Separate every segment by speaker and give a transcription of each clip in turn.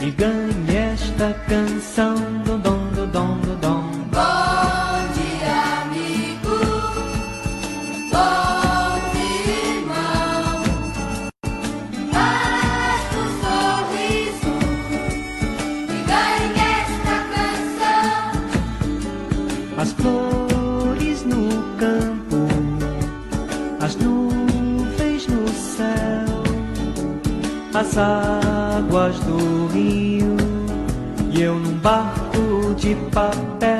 Speaker 1: e ganhe esta canção. Dom, dom, dom, dom, dom.
Speaker 2: Bom dia, amigo. Bom dia, irmão. Basta um sorriso e ganhe esta canção.
Speaker 1: As flores no campo, as nuvens no céu, as águas do rio e eu num barco de papel.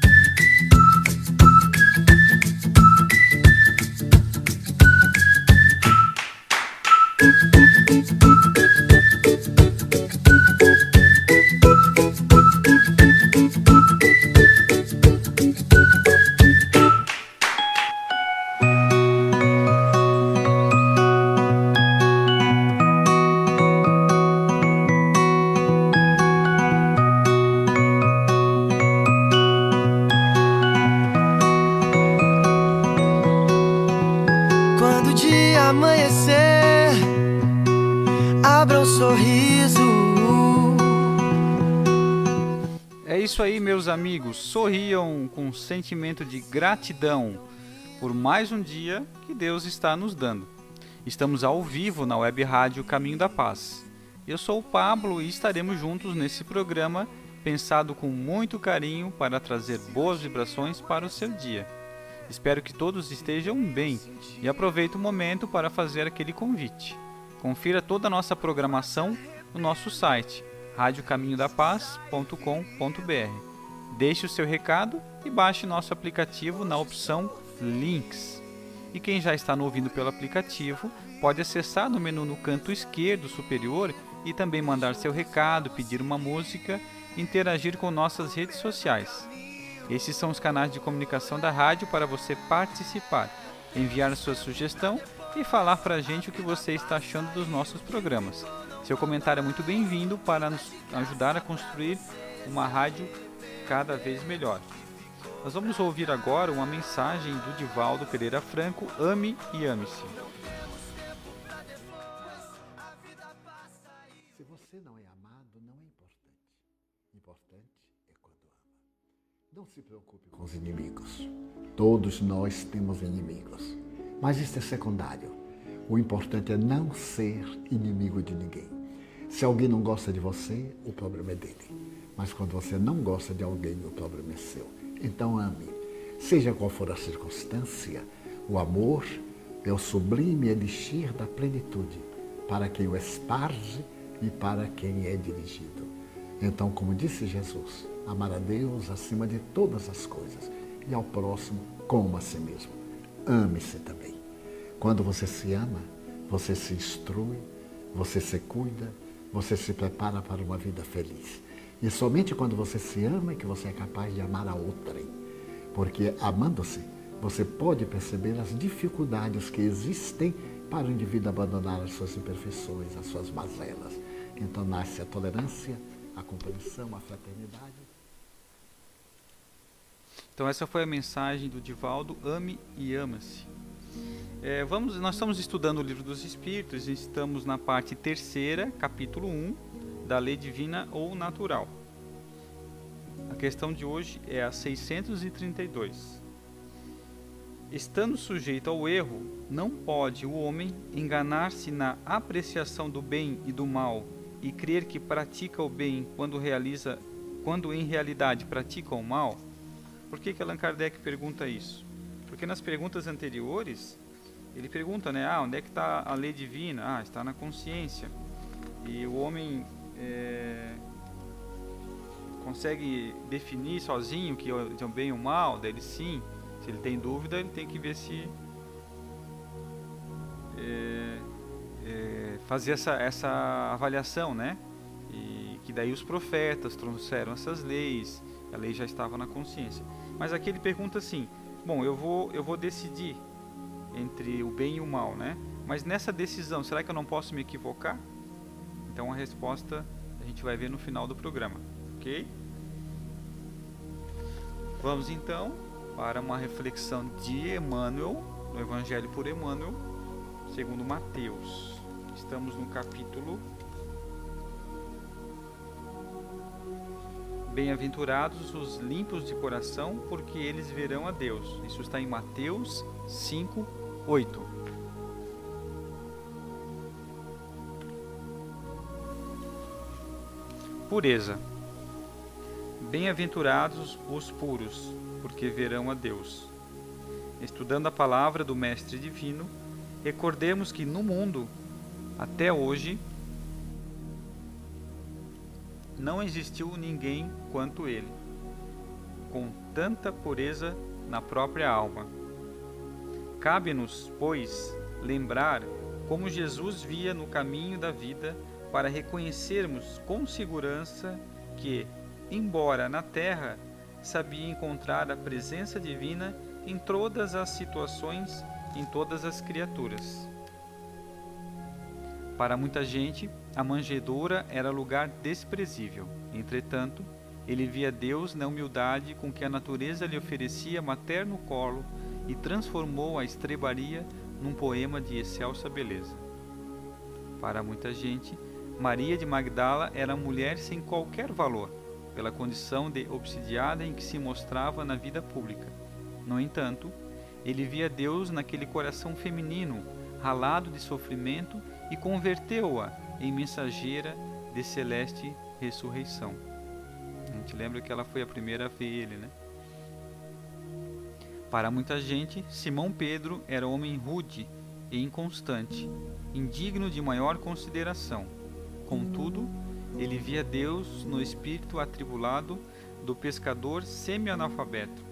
Speaker 3: Amanhecer, abra um sorriso.
Speaker 4: É isso aí, meus amigos. Sorriam com um sentimento de gratidão por mais um dia que Deus está nos dando. Estamos ao vivo na web rádio Caminho da Paz. Eu sou o Pablo e estaremos juntos nesse programa pensado com muito carinho para trazer boas vibrações para o seu dia. Espero que todos estejam bem e aproveite o momento para fazer aquele convite. Confira toda a nossa programação no nosso site radiocaminhodapaz.com.br. Deixe o seu recado e baixe nosso aplicativo na opção Links. E quem já está no ouvindo pelo aplicativo pode acessar no menu no canto esquerdo superior e também mandar seu recado, pedir uma música, interagir com nossas redes sociais. Esses são os canais de comunicação da rádio para você participar, enviar sua sugestão e falar para a gente o que você está achando dos nossos programas. Seu comentário é muito bem-vindo para nos ajudar a construir uma rádio cada vez melhor. Nós vamos ouvir agora uma mensagem do Divaldo Pereira Franco, Ame e Ame-se.
Speaker 5: Os inimigos. Todos nós temos inimigos. Mas isso é secundário. O importante é não ser inimigo de ninguém. Se alguém não gosta de você, o problema é dele. Mas quando você não gosta de alguém, o problema é seu. Então ame. Seja qual for a circunstância, o amor é o sublime elixir da plenitude para quem o esparge e para quem é dirigido. Então, como disse Jesus, amar a Deus acima de todas as coisas e ao próximo como a si mesmo. Ame-se também. Quando você se ama, você se instrui, você se cuida, você se prepara para uma vida feliz. E somente quando você se ama é que você é capaz de amar a outrem. Porque amando-se, você pode perceber as dificuldades que existem para o indivíduo abandonar as suas imperfeições, as suas mazelas. Então nasce a tolerância, a compreensão, a fraternidade.
Speaker 4: Então essa foi a mensagem do Divaldo, ame e ama-se. É, vamos, nós estamos estudando o livro dos Espíritos, estamos na parte terceira, capítulo 1, da lei divina ou natural. A questão de hoje é a 632. Estando sujeito ao erro, não pode o homem enganar-se na apreciação do bem e do mal e crer que pratica o bem quando realiza, quando em realidade pratica o mal? Por que, que Allan Kardec pergunta isso? Porque nas perguntas anteriores ele pergunta, né? Ah, onde é que está a lei divina? Ah, está na consciência. E o homem é, consegue definir sozinho que é o bem e o mal? Dele sim. Se ele tem dúvida, ele tem que ver se é, é, fazer essa, essa avaliação, né? E que daí os profetas trouxeram essas leis, a lei já estava na consciência. Mas aqui ele pergunta assim: bom, eu vou eu vou decidir entre o bem e o mal, né? Mas nessa decisão, será que eu não posso me equivocar? Então a resposta a gente vai ver no final do programa, ok? Vamos então para uma reflexão de Emmanuel, no Evangelho por Emmanuel, segundo Mateus. Estamos no capítulo Bem-aventurados os limpos de coração, porque eles verão a Deus. Isso está em Mateus 5, 8. Pureza. Bem-aventurados os puros, porque verão a Deus. Estudando a palavra do Mestre Divino, recordemos que no mundo, até hoje, não existiu ninguém quanto ele, com tanta pureza na própria alma. Cabe-nos, pois, lembrar como Jesus via no caminho da vida para reconhecermos com segurança que, embora na terra, sabia encontrar a presença divina em todas as situações, em todas as criaturas. Para muita gente, a manjedoura era lugar desprezível. Entretanto, ele via Deus na humildade com que a natureza lhe oferecia materno colo e transformou a estrebaria num poema de excelsa beleza. Para muita gente, Maria de Magdala era mulher sem qualquer valor, pela condição de obsidiada em que se mostrava na vida pública. No entanto, ele via Deus naquele coração feminino, ralado de sofrimento, e converteu-a em mensageira de celeste ressurreição. A gente lembra que ela foi a primeira a ver ele, né? Para muita gente, Simão Pedro era homem rude e inconstante, indigno de maior consideração. Contudo, ele via Deus no espírito atribulado do pescador semi-analfabeto,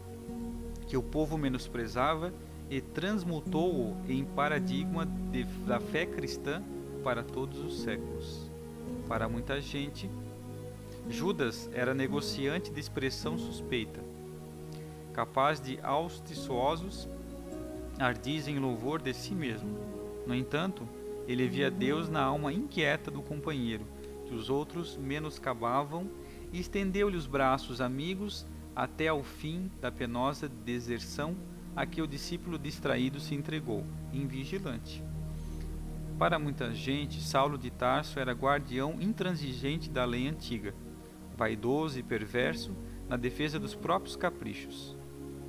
Speaker 4: que o povo menosprezava e transmutou-o em paradigma de, da fé cristã para todos os séculos. Para muita gente, Judas era negociante de expressão suspeita, capaz de auspiciosos ardis em louvor de si mesmo. No entanto, ele via Deus na alma inquieta do companheiro, que os outros menoscabavam, e estendeu-lhe os braços amigos até ao fim da penosa deserção a que o discípulo distraído se entregou, invigilante. Para muita gente, Saulo de Tarso era guardião intransigente da lei antiga, vaidoso e perverso na defesa dos próprios caprichos.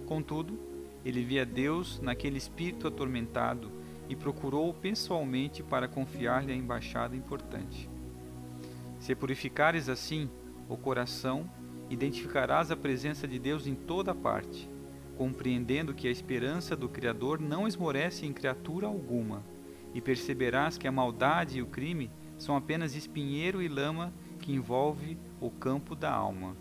Speaker 4: Contudo, ele via Deus naquele espírito atormentado e procurou-o pessoalmente para confiar-lhe a embaixada importante. Se purificares assim o coração, identificarás a presença de Deus em toda parte, compreendendo que a esperança do Criador não esmorece em criatura alguma e perceberás que a maldade e o crime são apenas espinheiro e lama que envolve o campo da alma,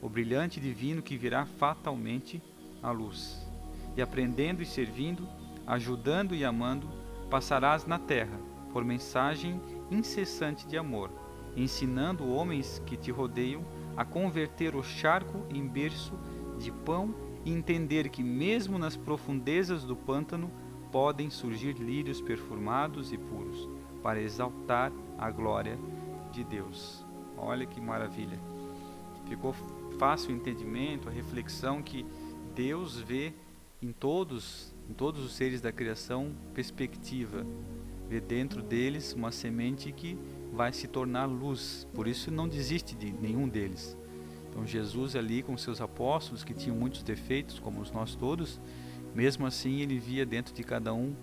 Speaker 4: o brilhante divino que virá fatalmente à luz. E aprendendo e servindo, ajudando e amando, passarás na terra por mensagem incessante de amor, ensinando homens que te rodeiam a converter o charco em berço de pão e entender que mesmo nas profundezas do pântano podem surgir lírios perfumados e puros para exaltar a glória de Deus. Olha que maravilha. Ficou fácil o entendimento, a reflexão que Deus vê em todos, em todos os seres da criação perspectiva. Vê dentro deles uma semente que vai se tornar luz. Por isso não desiste de nenhum deles. Então Jesus ali com seus apóstolos que tinham muitos defeitos, como os nós todos, mesmo assim, ele via dentro de cada um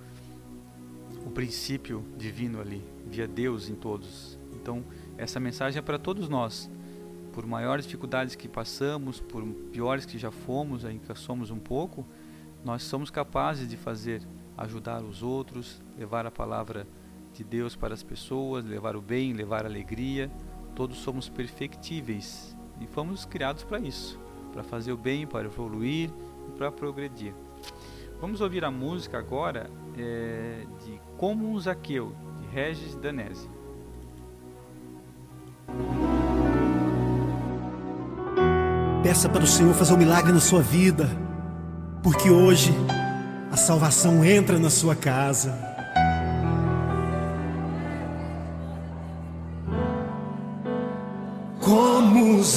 Speaker 4: o princípio divino ali, via Deus em todos. Então, essa mensagem é para todos nós. Por maiores dificuldades que passamos, por piores que já fomos, ainda somos um pouco, nós somos capazes de fazer ajudar os outros, levar a palavra de Deus para as pessoas, levar o bem, levar a alegria. Todos somos perfectíveis e fomos criados para isso, para fazer o bem, para evoluir e para progredir. Vamos ouvir a música agora é, de Como um Zaqueu, de Regis Danese.
Speaker 6: Peça para o Senhor fazer um milagre na sua vida, porque hoje a salvação entra na sua casa.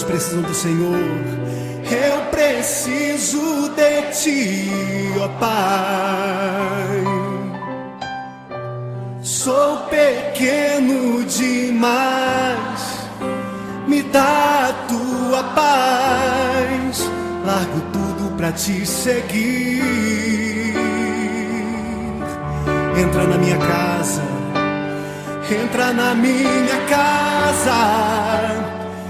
Speaker 6: Quantos precisam do Senhor? Eu preciso de ti, ó Pai. Sou pequeno demais, me dá a tua paz. Largo tudo pra te seguir. Entra na minha casa, entra na minha casa,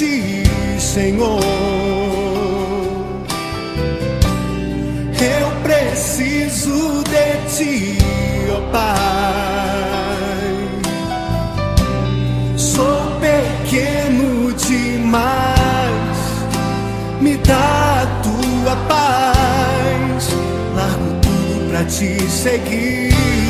Speaker 6: Ti, Senhor. Eu preciso de ti, ó Pai. Sou pequeno demais, me dá a tua paz. Largo tudo pra te seguir.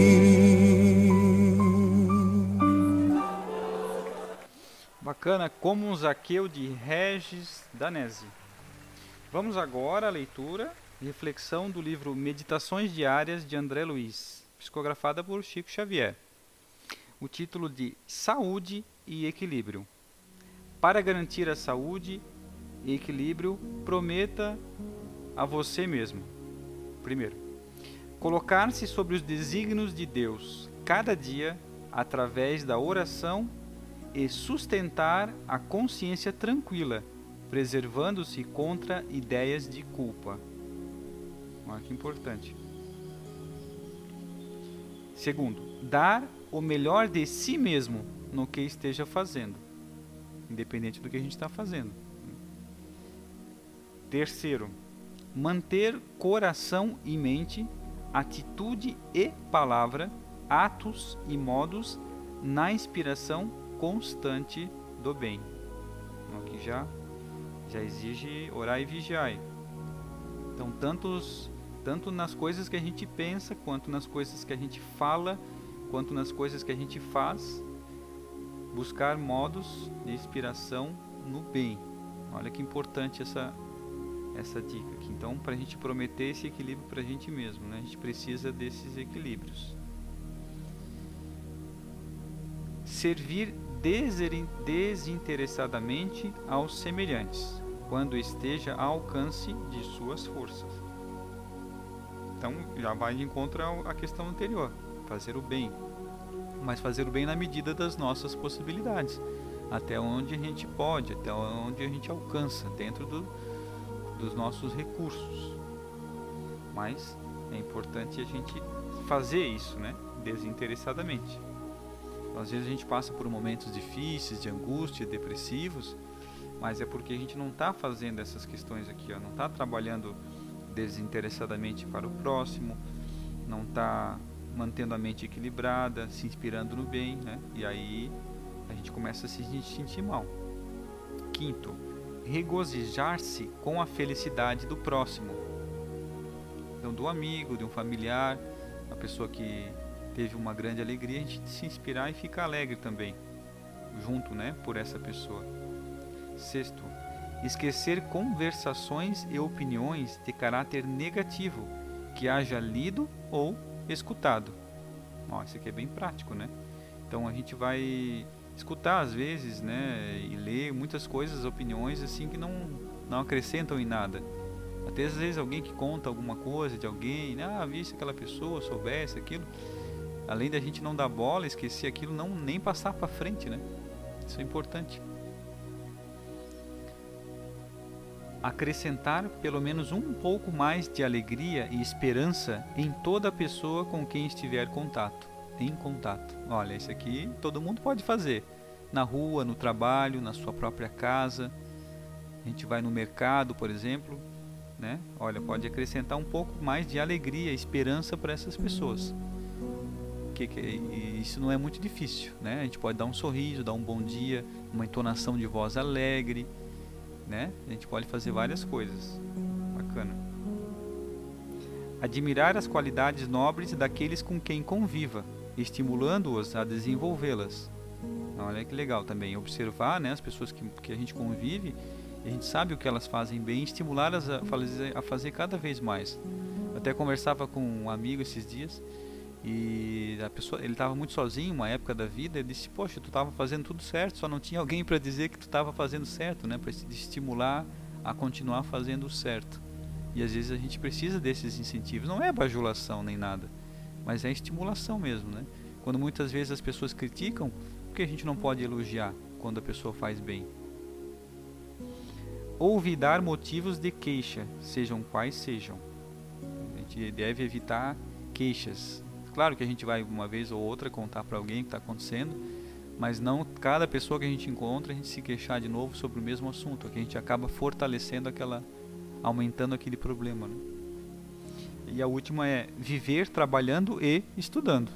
Speaker 4: Bacana, como um Zaqueu de Regis Danese. Vamos agora à leitura e reflexão do livro Meditações Diárias de André Luiz, psicografada por Chico Xavier. O título de Saúde e Equilíbrio. Para garantir a saúde e equilíbrio, prometa a você mesmo. Primeiro, colocar-se sobre os desígnios de Deus cada dia através da oração e sustentar a consciência tranquila, preservando-se contra ideias de culpa. Olha que importante. Segundo, dar o melhor de si mesmo no que esteja fazendo, independente do que a gente está fazendo. Terceiro, manter coração e mente, atitude e palavra, atos e modos na inspiração constante do bem. Aqui já já exige orar e vigiar. Então, tantos, tanto nas coisas que a gente pensa, quanto nas coisas que a gente fala, quanto nas coisas que a gente faz, buscar modos de inspiração no bem. Olha que importante essa essa dica aqui. Então, para a gente prometer esse equilíbrio para a gente mesmo, né? a gente precisa desses equilíbrios. Servir desinteressadamente aos semelhantes, quando esteja ao alcance de suas forças. Então, já vai de encontro à questão anterior, fazer o bem, mas fazer o bem na medida das nossas possibilidades, até onde a gente pode, até onde a gente alcança, dentro do, dos nossos recursos. Mas é importante a gente fazer isso, né, desinteressadamente. Às vezes a gente passa por momentos difíceis, de angústia, depressivos, mas é porque a gente não está fazendo essas questões aqui, ó, não está trabalhando desinteressadamente para o próximo, não está mantendo a mente equilibrada, se inspirando no bem, né? E aí a gente começa a se sentir mal. Quinto, regozijar-se com a felicidade do próximo. Então, do amigo, de um familiar, uma pessoa que teve uma grande alegria, a gente se inspirar e ficar alegre também, junto, né, por essa pessoa. Sexto, esquecer conversações e opiniões de caráter negativo que haja lido ou escutado. Ó, isso aqui é bem prático, né? Então a gente vai escutar às vezes, né, e ler muitas coisas, opiniões assim que não não acrescentam em nada. Até às vezes alguém que conta alguma coisa de alguém, né, ah, vi se aquela pessoa soubesse aquilo, além da gente não dar bola, esquecer aquilo, não nem passar para frente, né? Isso é importante. Acrescentar pelo menos um pouco mais de alegria e esperança em toda pessoa com quem estiver contato, em contato. Olha, isso aqui todo mundo pode fazer. Na rua, no trabalho, na sua própria casa. A gente vai no mercado, por exemplo, né? Olha, pode acrescentar um pouco mais de alegria, esperança para essas pessoas. Que, que isso não é muito difícil, né? A gente pode dar um sorriso, dar um bom dia, uma entonação de voz alegre, né? A gente pode fazer várias coisas. Bacana. Admirar as qualidades nobres daqueles com quem conviva, estimulando-os a desenvolvê-las. Olha que legal também observar, né, as pessoas que, que a gente convive a gente sabe o que elas fazem bem, estimulá-las a fazer, a fazer cada vez mais. Eu até conversava com um amigo esses dias e a pessoa, ele estava muito sozinho, uma época da vida, ele disse: "Poxa, tu estava fazendo tudo certo, só não tinha alguém para dizer que tu estava fazendo certo, né, para te estimular a continuar fazendo o certo". E às vezes a gente precisa desses incentivos, não é bajulação nem nada, mas é estimulação mesmo, né? Quando muitas vezes as pessoas criticam, por que a gente não pode elogiar quando a pessoa faz bem? Olvidar motivos de queixa, sejam quais sejam. A gente deve evitar queixas. Claro que a gente vai uma vez ou outra contar para alguém o que está acontecendo, mas não cada pessoa que a gente encontra a gente se queixar de novo sobre o mesmo assunto, que a gente acaba fortalecendo aquela, aumentando aquele problema. Né? E a última é viver trabalhando e estudando.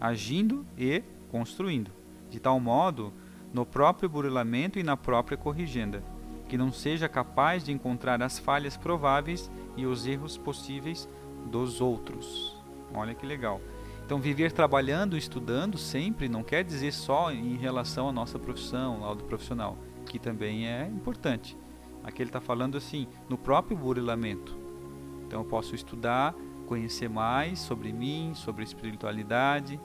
Speaker 4: agindo e construindo, de tal modo no próprio burilamento e na própria corrigenda, que não seja capaz de encontrar as falhas prováveis e os erros possíveis dos outros. Olha que legal. Então, viver trabalhando, estudando sempre não quer dizer só em relação à nossa profissão, ao do profissional, que também é importante. Aqui ele está falando assim, no próprio burilamento. Então, eu posso estudar, conhecer mais sobre mim, sobre a espiritualidade,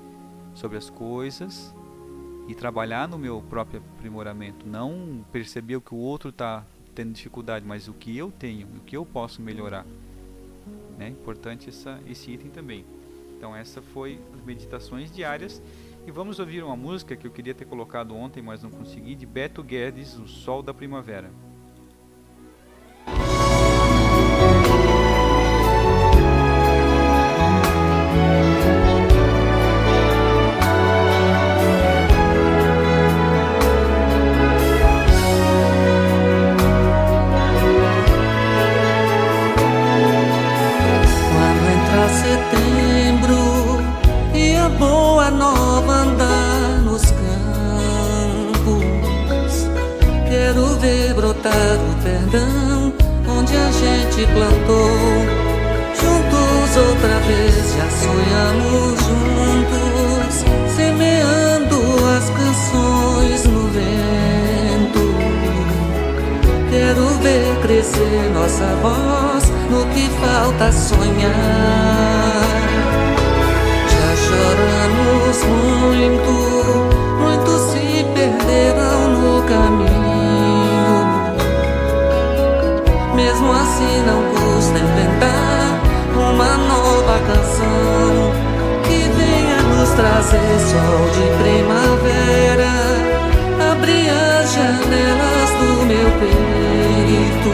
Speaker 4: sobre as coisas e trabalhar no meu próprio aprimoramento. Não perceber o que o outro está tendo dificuldade, mas o que eu tenho, o que eu posso melhorar. É importante essa, esse item também. Então essa foi as meditações diárias e vamos ouvir uma música que eu queria ter colocado ontem, mas não consegui, de Beto Guedes, O Sol da Primavera.
Speaker 7: O perdão onde a gente plantou. Juntos outra vez já sonhamos juntos, semeando as canções no vento. Quero ver crescer nossa voz no que falta sonhar. Já choramos muito, Assim, não custa inventar uma nova canção que venha nos trazer sol de primavera. Abrir as janelas do meu peito.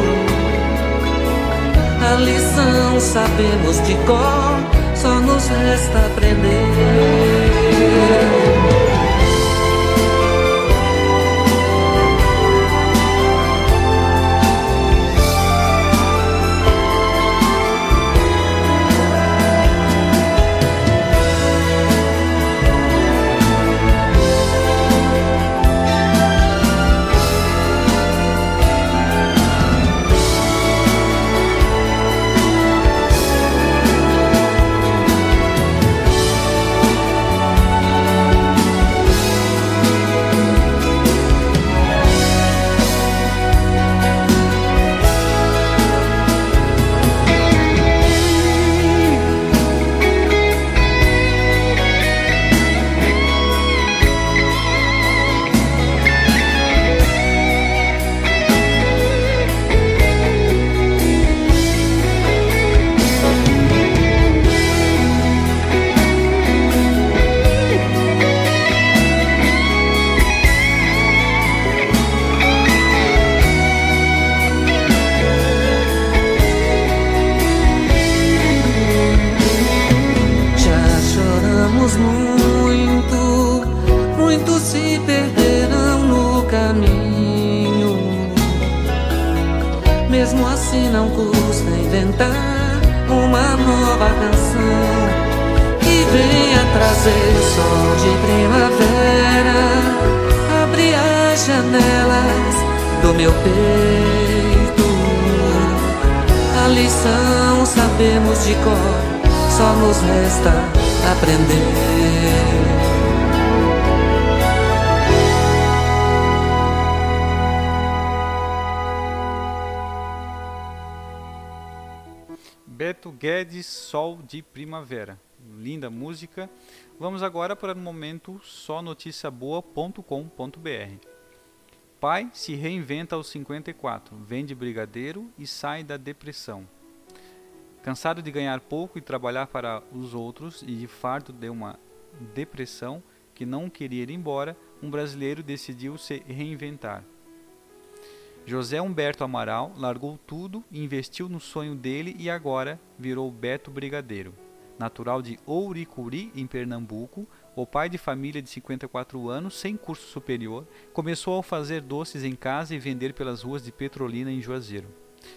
Speaker 7: A lição sabemos de cor, só nos resta aprender.
Speaker 4: Beto Guedes, Sol de Primavera. Linda música. Vamos agora para o momento só noticiaboa.com.br. Pai se reinventa aos 54, vende brigadeiro e sai da depressão. Cansado de ganhar pouco e trabalhar para os outros e de farto de uma depressão que não queria ir embora, um brasileiro decidiu se reinventar. José Humberto Amaral largou tudo, investiu no sonho dele e agora virou Beto Brigadeiro. Natural de Ouricuri, em Pernambuco, o pai de família de 54 anos, sem curso superior, começou a fazer doces em casa e vender pelas ruas de Petrolina, em Juazeiro.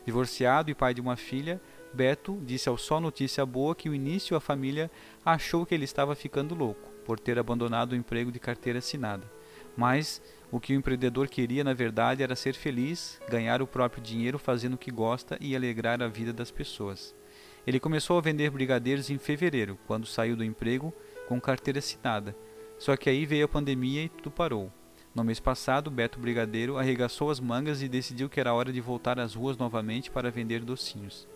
Speaker 4: Divorciado e pai de uma filha, Beto disse ao Só Notícia Boa que no início a família achou que ele estava ficando louco, por ter abandonado o emprego de carteira assinada. Mas o que o empreendedor queria, na verdade, era ser feliz, ganhar o próprio dinheiro fazendo o que gosta e alegrar a vida das pessoas. Ele começou a vender brigadeiros em fevereiro, quando saiu do emprego com carteira assinada. Só que aí veio a pandemia e tudo parou. No mês passado, Beto Brigadeiro arregaçou as mangas e decidiu que era hora de voltar às ruas novamente para vender docinhos.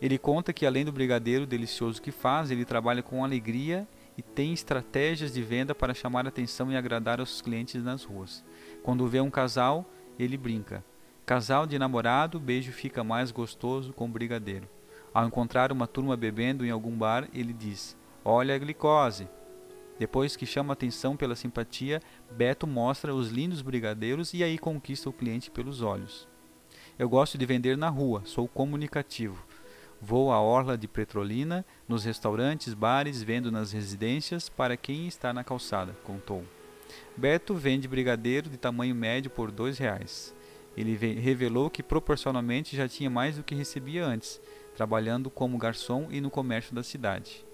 Speaker 4: Ele conta que além do brigadeiro delicioso que faz, ele trabalha com alegria e tem estratégias de venda para chamar atenção e agradar aos clientes nas ruas. Quando vê um casal, ele brinca. Casal de namorado, beijo fica mais gostoso com brigadeiro. Ao encontrar uma turma bebendo em algum bar, ele diz: Olha a glicose. Depois que chama atenção pela simpatia, Beto mostra os lindos brigadeiros e aí conquista o cliente pelos olhos. Eu gosto de vender na rua, sou comunicativo. Vou à orla de Petrolina, nos restaurantes, bares, vendo nas residências para quem está na calçada, contou. Beto vende brigadeiro de tamanho médio por dois reais. Ele revelou que proporcionalmente já tinha mais do que recebia antes, trabalhando como garçom e no comércio da cidade.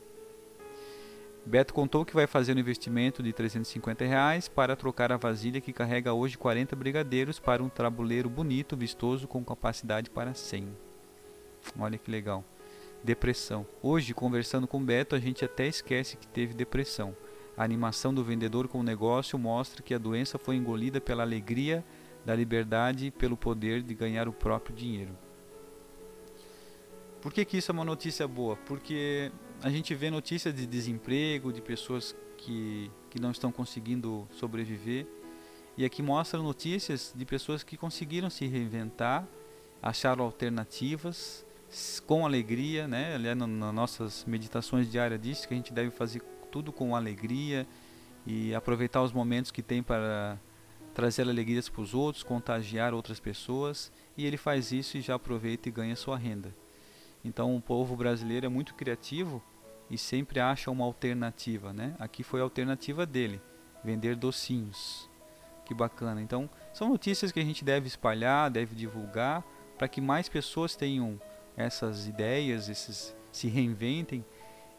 Speaker 4: Beto contou que vai fazer um investimento de 350 reais para trocar a vasilha que carrega hoje 40 brigadeiros para um tabuleiro bonito, vistoso, com capacidade para 100. Olha que legal. Depressão. Hoje, conversando com Beto, a gente até esquece que teve depressão. A animação do vendedor com o negócio mostra que a doença foi engolida pela alegria da liberdade e pelo poder de ganhar o próprio dinheiro. Por que, que isso é uma notícia boa? Porque a gente vê notícias de desemprego, de pessoas que, que não estão conseguindo sobreviver. E aqui mostra notícias de pessoas que conseguiram se reinventar, acharam alternativas com alegria, né? Aliás, nas nossas meditações diárias diz que a gente deve fazer tudo com alegria e aproveitar os momentos que tem para trazer alegrias para os outros, contagiar outras pessoas. E ele faz isso e já aproveita e ganha sua renda. Então o povo brasileiro é muito criativo e sempre acha uma alternativa, né? Aqui foi a alternativa dele, vender docinhos. Que bacana. Então, são notícias que a gente deve espalhar, deve divulgar para que mais pessoas tenham essas ideias, esses se reinventem.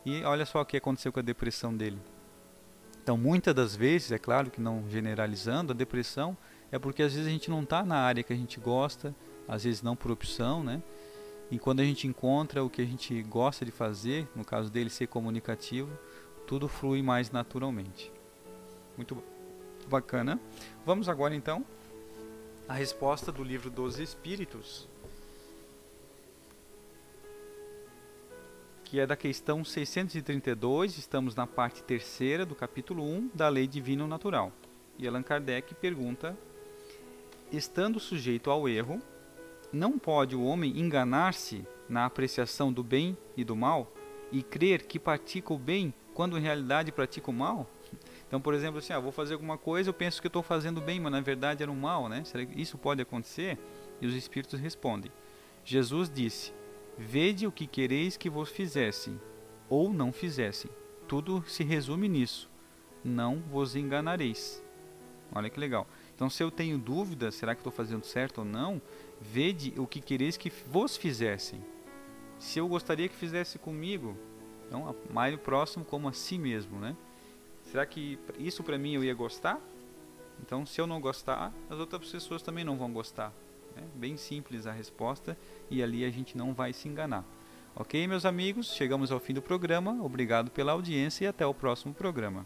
Speaker 4: E olha só o que aconteceu com a depressão dele. Então, muitas das vezes, é claro que não generalizando, a depressão é porque às vezes a gente não está na área que a gente gosta, às vezes não por opção, né? E quando a gente encontra o que a gente gosta de fazer, no caso dele ser comunicativo, tudo flui mais naturalmente. Muito bacana. Vamos agora então à resposta do livro dos Espíritos, que é da questão 632, estamos na parte terceira do capítulo 1 da Lei Divino Natural. E Allan Kardec pergunta: Estando sujeito ao erro, não pode o homem enganar-se na apreciação do bem e do mal e crer que pratica o bem quando em realidade pratica o mal? Então, por exemplo, assim, ah, vou fazer alguma coisa, eu penso que estou fazendo bem, mas na verdade era um mal, né? Será que isso pode acontecer? E os espíritos respondem: Jesus disse: Vede o que quereis que vos fizessem, ou não fizessem. Tudo se resume nisso. Não vos enganareis. Olha que legal. Então, se eu tenho dúvida, será que estou fazendo certo ou não? Vede o que quereis que vos fizessem. Se eu gostaria que fizesse comigo, então amai o próximo como a si mesmo, né? Será que isso para mim eu ia gostar? Então, se eu não gostar, as outras pessoas também não vão gostar. É bem simples a resposta e ali a gente não vai se enganar. Ok, meus amigos? Chegamos ao fim do programa. Obrigado pela audiência e até o próximo programa.